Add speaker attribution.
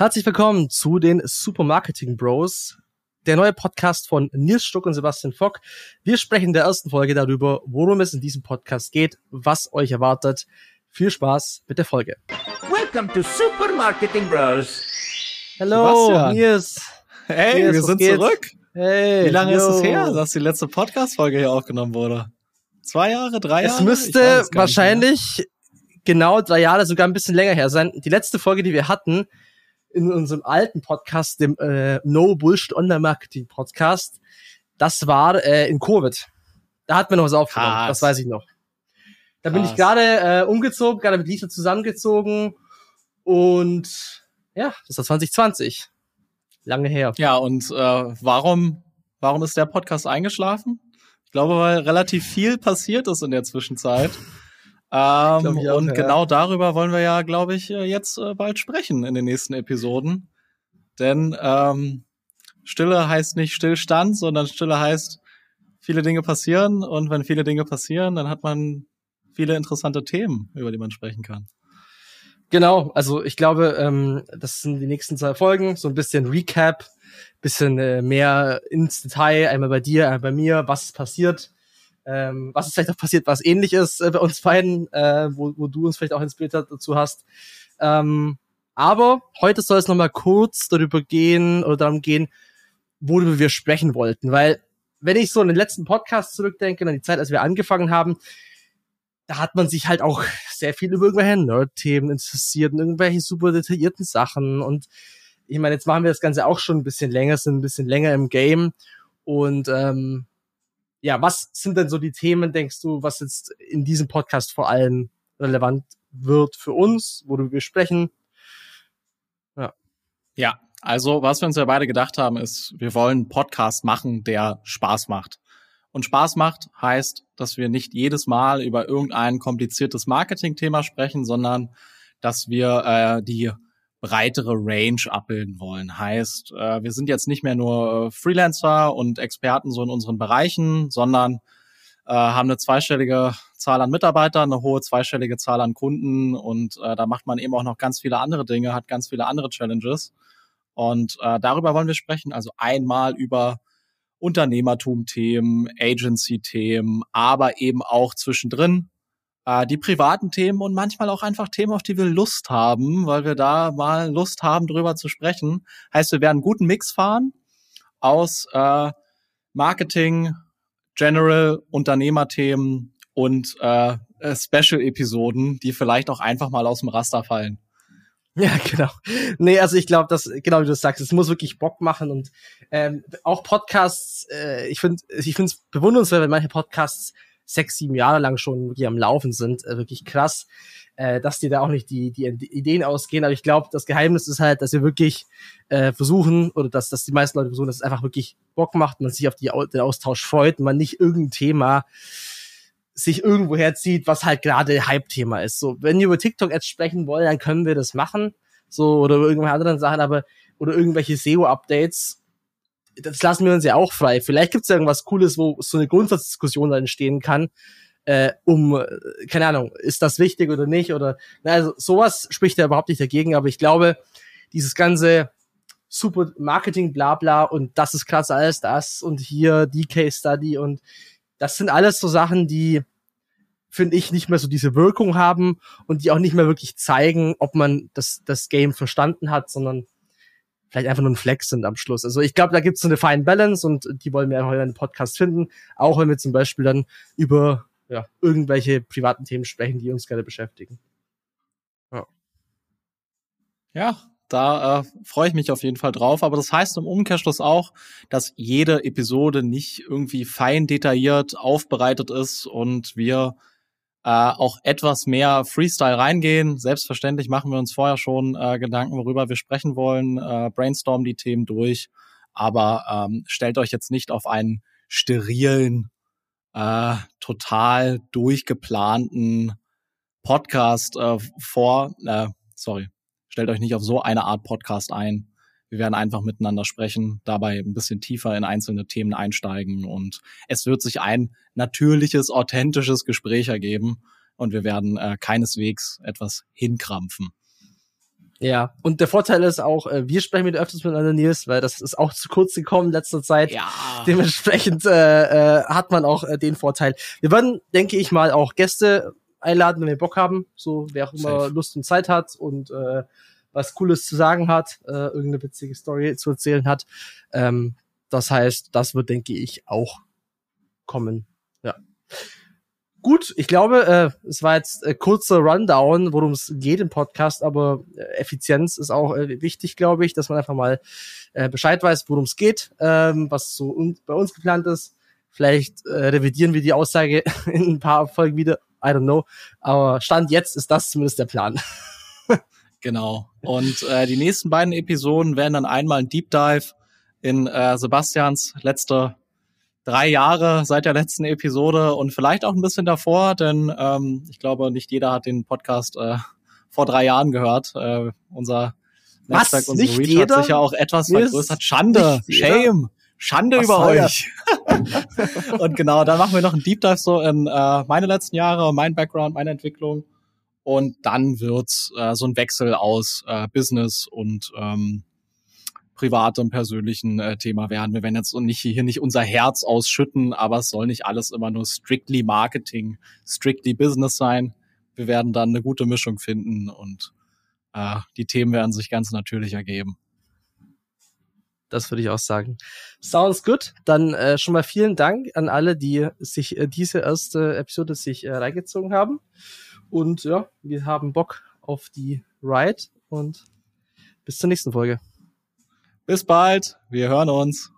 Speaker 1: Herzlich willkommen zu den Supermarketing Bros, der neue Podcast von Nils Stuck und Sebastian Fock. Wir sprechen in der ersten Folge darüber, worum es in diesem Podcast geht, was euch erwartet. Viel Spaß mit der Folge.
Speaker 2: Welcome to Supermarketing Bros.
Speaker 1: Hallo,
Speaker 3: Sebastian.
Speaker 1: Nils.
Speaker 3: Hey,
Speaker 1: Nils,
Speaker 3: wir sind
Speaker 1: geht?
Speaker 3: zurück.
Speaker 1: Hey,
Speaker 3: Wie lange
Speaker 1: yo.
Speaker 3: ist es her, dass die letzte Podcast-Folge hier aufgenommen wurde? Zwei Jahre, drei Jahre?
Speaker 1: Es müsste wahrscheinlich genau drei Jahre, sogar ein bisschen länger her sein. Die letzte Folge, die wir hatten in unserem alten Podcast, dem äh, No Bullshit Online Marketing Podcast, das war äh, in Covid. Da hatten wir noch was aufgenommen,
Speaker 3: Krass.
Speaker 1: das weiß ich noch. Da bin ich gerade äh, umgezogen, gerade mit Lisa zusammengezogen und ja, das war 2020. Lange her.
Speaker 3: Ja, und äh, warum, warum ist der Podcast eingeschlafen? Ich glaube, weil relativ viel passiert ist in der Zwischenzeit. Ähm,
Speaker 1: auch,
Speaker 3: und
Speaker 1: ja.
Speaker 3: genau darüber wollen wir ja, glaube ich, äh, jetzt äh, bald sprechen in den nächsten Episoden. Denn ähm, Stille heißt nicht Stillstand, sondern Stille heißt, viele Dinge passieren. Und wenn viele Dinge passieren, dann hat man viele interessante Themen, über die man sprechen kann.
Speaker 1: Genau, also ich glaube, ähm, das sind die nächsten zwei Folgen, so ein bisschen Recap, bisschen äh, mehr ins Detail, einmal bei dir, einmal bei mir, was passiert, ähm, was ist vielleicht auch passiert, was ähnlich ist äh, bei uns beiden, äh, wo, wo du uns vielleicht auch inspiriert dazu hast. Ähm, aber heute soll es nochmal kurz darüber gehen oder darum gehen, worüber wir sprechen wollten, weil wenn ich so an den letzten Podcast zurückdenke, an die Zeit, als wir angefangen haben, da hat man sich halt auch sehr viel über irgendwelche Nerd-Themen interessiert und irgendwelche super detaillierten Sachen. Und ich meine, jetzt machen wir das Ganze auch schon ein bisschen länger, sind ein bisschen länger im Game. Und ähm, ja, was sind denn so die Themen, denkst du, was jetzt in diesem Podcast vor allem relevant wird für uns, worüber wir sprechen?
Speaker 3: Ja, also was wir uns ja beide gedacht haben, ist, wir wollen einen Podcast machen, der Spaß macht. Und Spaß macht heißt, dass wir nicht jedes Mal über irgendein kompliziertes Marketing-Thema sprechen, sondern dass wir äh, die breitere Range abbilden wollen. Heißt, äh, wir sind jetzt nicht mehr nur Freelancer und Experten so in unseren Bereichen, sondern äh, haben eine zweistellige Zahl an Mitarbeitern, eine hohe zweistellige Zahl an Kunden und äh, da macht man eben auch noch ganz viele andere Dinge, hat ganz viele andere Challenges. Und äh, darüber wollen wir sprechen. Also einmal über Unternehmertum-Themen, Agency-Themen, aber eben auch zwischendrin äh, die privaten Themen und manchmal auch einfach Themen, auf die wir Lust haben, weil wir da mal Lust haben, drüber zu sprechen. Heißt, wir werden einen guten Mix fahren aus äh, Marketing, General, Unternehmerthemen und äh, äh, Special-Episoden, die vielleicht auch einfach mal aus dem Raster fallen.
Speaker 1: Ja, genau. Nee, also ich glaube, dass, genau wie du sagst, es muss wirklich Bock machen und ähm, auch Podcasts, äh, ich finde ich finde es bewundernswert, wenn manche Podcasts sechs, sieben Jahre lang schon wirklich am Laufen sind. Äh, wirklich krass, äh, dass dir da auch nicht die, die Ideen ausgehen. Aber ich glaube, das Geheimnis ist halt, dass wir wirklich äh, versuchen, oder dass, dass die meisten Leute versuchen, dass es einfach wirklich Bock macht, man sich auf die, den Austausch freut und man nicht irgendein Thema sich irgendwo herzieht, was halt gerade Hype-Thema ist. So, wenn wir über TikTok-Ads sprechen wollen, dann können wir das machen. So, oder über irgendwelche anderen Sachen, aber, oder irgendwelche SEO-Updates. Das lassen wir uns ja auch frei. Vielleicht gibt es ja irgendwas Cooles, wo so eine Grundsatzdiskussion da entstehen kann, äh, um, äh, keine Ahnung, ist das wichtig oder nicht, oder, na, also, sowas spricht ja überhaupt nicht dagegen, aber ich glaube, dieses ganze super Marketing, bla, bla, und das ist krasser als das, und hier die Case Study, und das sind alles so Sachen, die, finde ich, nicht mehr so diese Wirkung haben und die auch nicht mehr wirklich zeigen, ob man das, das Game verstanden hat, sondern vielleicht einfach nur ein Flex sind am Schluss. Also ich glaube, da gibt es so eine fine Balance und die wollen wir heute in den Podcast finden, auch wenn wir zum Beispiel dann über ja, irgendwelche privaten Themen sprechen, die uns gerade beschäftigen.
Speaker 3: Ja, da äh, freue ich mich auf jeden Fall drauf. Aber das heißt im Umkehrschluss auch, dass jede Episode nicht irgendwie fein detailliert aufbereitet ist und wir äh, auch etwas mehr Freestyle reingehen. Selbstverständlich machen wir uns vorher schon äh, Gedanken, worüber wir sprechen wollen, äh, brainstormen die Themen durch. Aber ähm, stellt euch jetzt nicht auf einen sterilen, äh, total durchgeplanten Podcast äh, vor. Äh, sorry, stellt euch nicht auf so eine Art Podcast ein. Wir werden einfach miteinander sprechen, dabei ein bisschen tiefer in einzelne Themen einsteigen und es wird sich ein natürliches, authentisches Gespräch ergeben und wir werden äh, keineswegs etwas hinkrampfen.
Speaker 1: Ja, und der Vorteil ist auch, äh, wir sprechen mit öfters miteinander, Nils, weil das ist auch zu kurz gekommen in letzter Zeit.
Speaker 3: Ja.
Speaker 1: Dementsprechend äh, äh, hat man auch äh, den Vorteil. Wir werden, denke ich mal, auch Gäste einladen, wenn wir Bock haben. So, wer auch immer
Speaker 3: Safe.
Speaker 1: Lust und Zeit hat und äh, was Cooles zu sagen hat, äh, irgendeine witzige Story zu erzählen hat. Ähm, das heißt, das wird, denke ich, auch kommen. Ja. Gut, ich glaube, äh, es war jetzt äh, kurzer Rundown, worum es geht im Podcast, aber äh, Effizienz ist auch äh, wichtig, glaube ich, dass man einfach mal äh, Bescheid weiß, worum es geht, ähm, was so un bei uns geplant ist. Vielleicht äh, revidieren wir die Aussage in ein paar Folgen wieder, I don't know. Aber Stand jetzt ist das zumindest der Plan.
Speaker 3: Genau. Und äh, die nächsten beiden Episoden werden dann einmal ein Deep Dive in äh, Sebastians letzte drei Jahre seit der letzten Episode und vielleicht auch ein bisschen davor, denn ähm, ich glaube, nicht jeder hat den Podcast äh, vor drei Jahren gehört. Äh, unser
Speaker 1: Was?
Speaker 3: Netzwerk,
Speaker 1: Nicht
Speaker 3: unsere Reach
Speaker 1: jeder?
Speaker 3: hat sich ja auch etwas vergrößert. Schande? Shame, Schande
Speaker 1: Was
Speaker 3: über euch. und genau, dann machen wir noch einen Deep Dive so in äh, meine letzten Jahre, mein Background, meine Entwicklung. Und dann wird's äh, so ein Wechsel aus äh, Business und ähm, privatem, persönlichen äh, Thema werden. Wir werden jetzt nicht hier nicht unser Herz ausschütten, aber es soll nicht alles immer nur strictly Marketing, strictly Business sein. Wir werden dann eine gute Mischung finden und äh, die Themen werden sich ganz natürlich ergeben.
Speaker 1: Das würde ich auch sagen. Sounds good. Dann äh, schon mal vielen Dank an alle, die sich äh, diese erste Episode sich äh, reingezogen haben. Und ja, wir haben Bock auf die Ride und bis zur nächsten Folge.
Speaker 3: Bis bald, wir hören uns.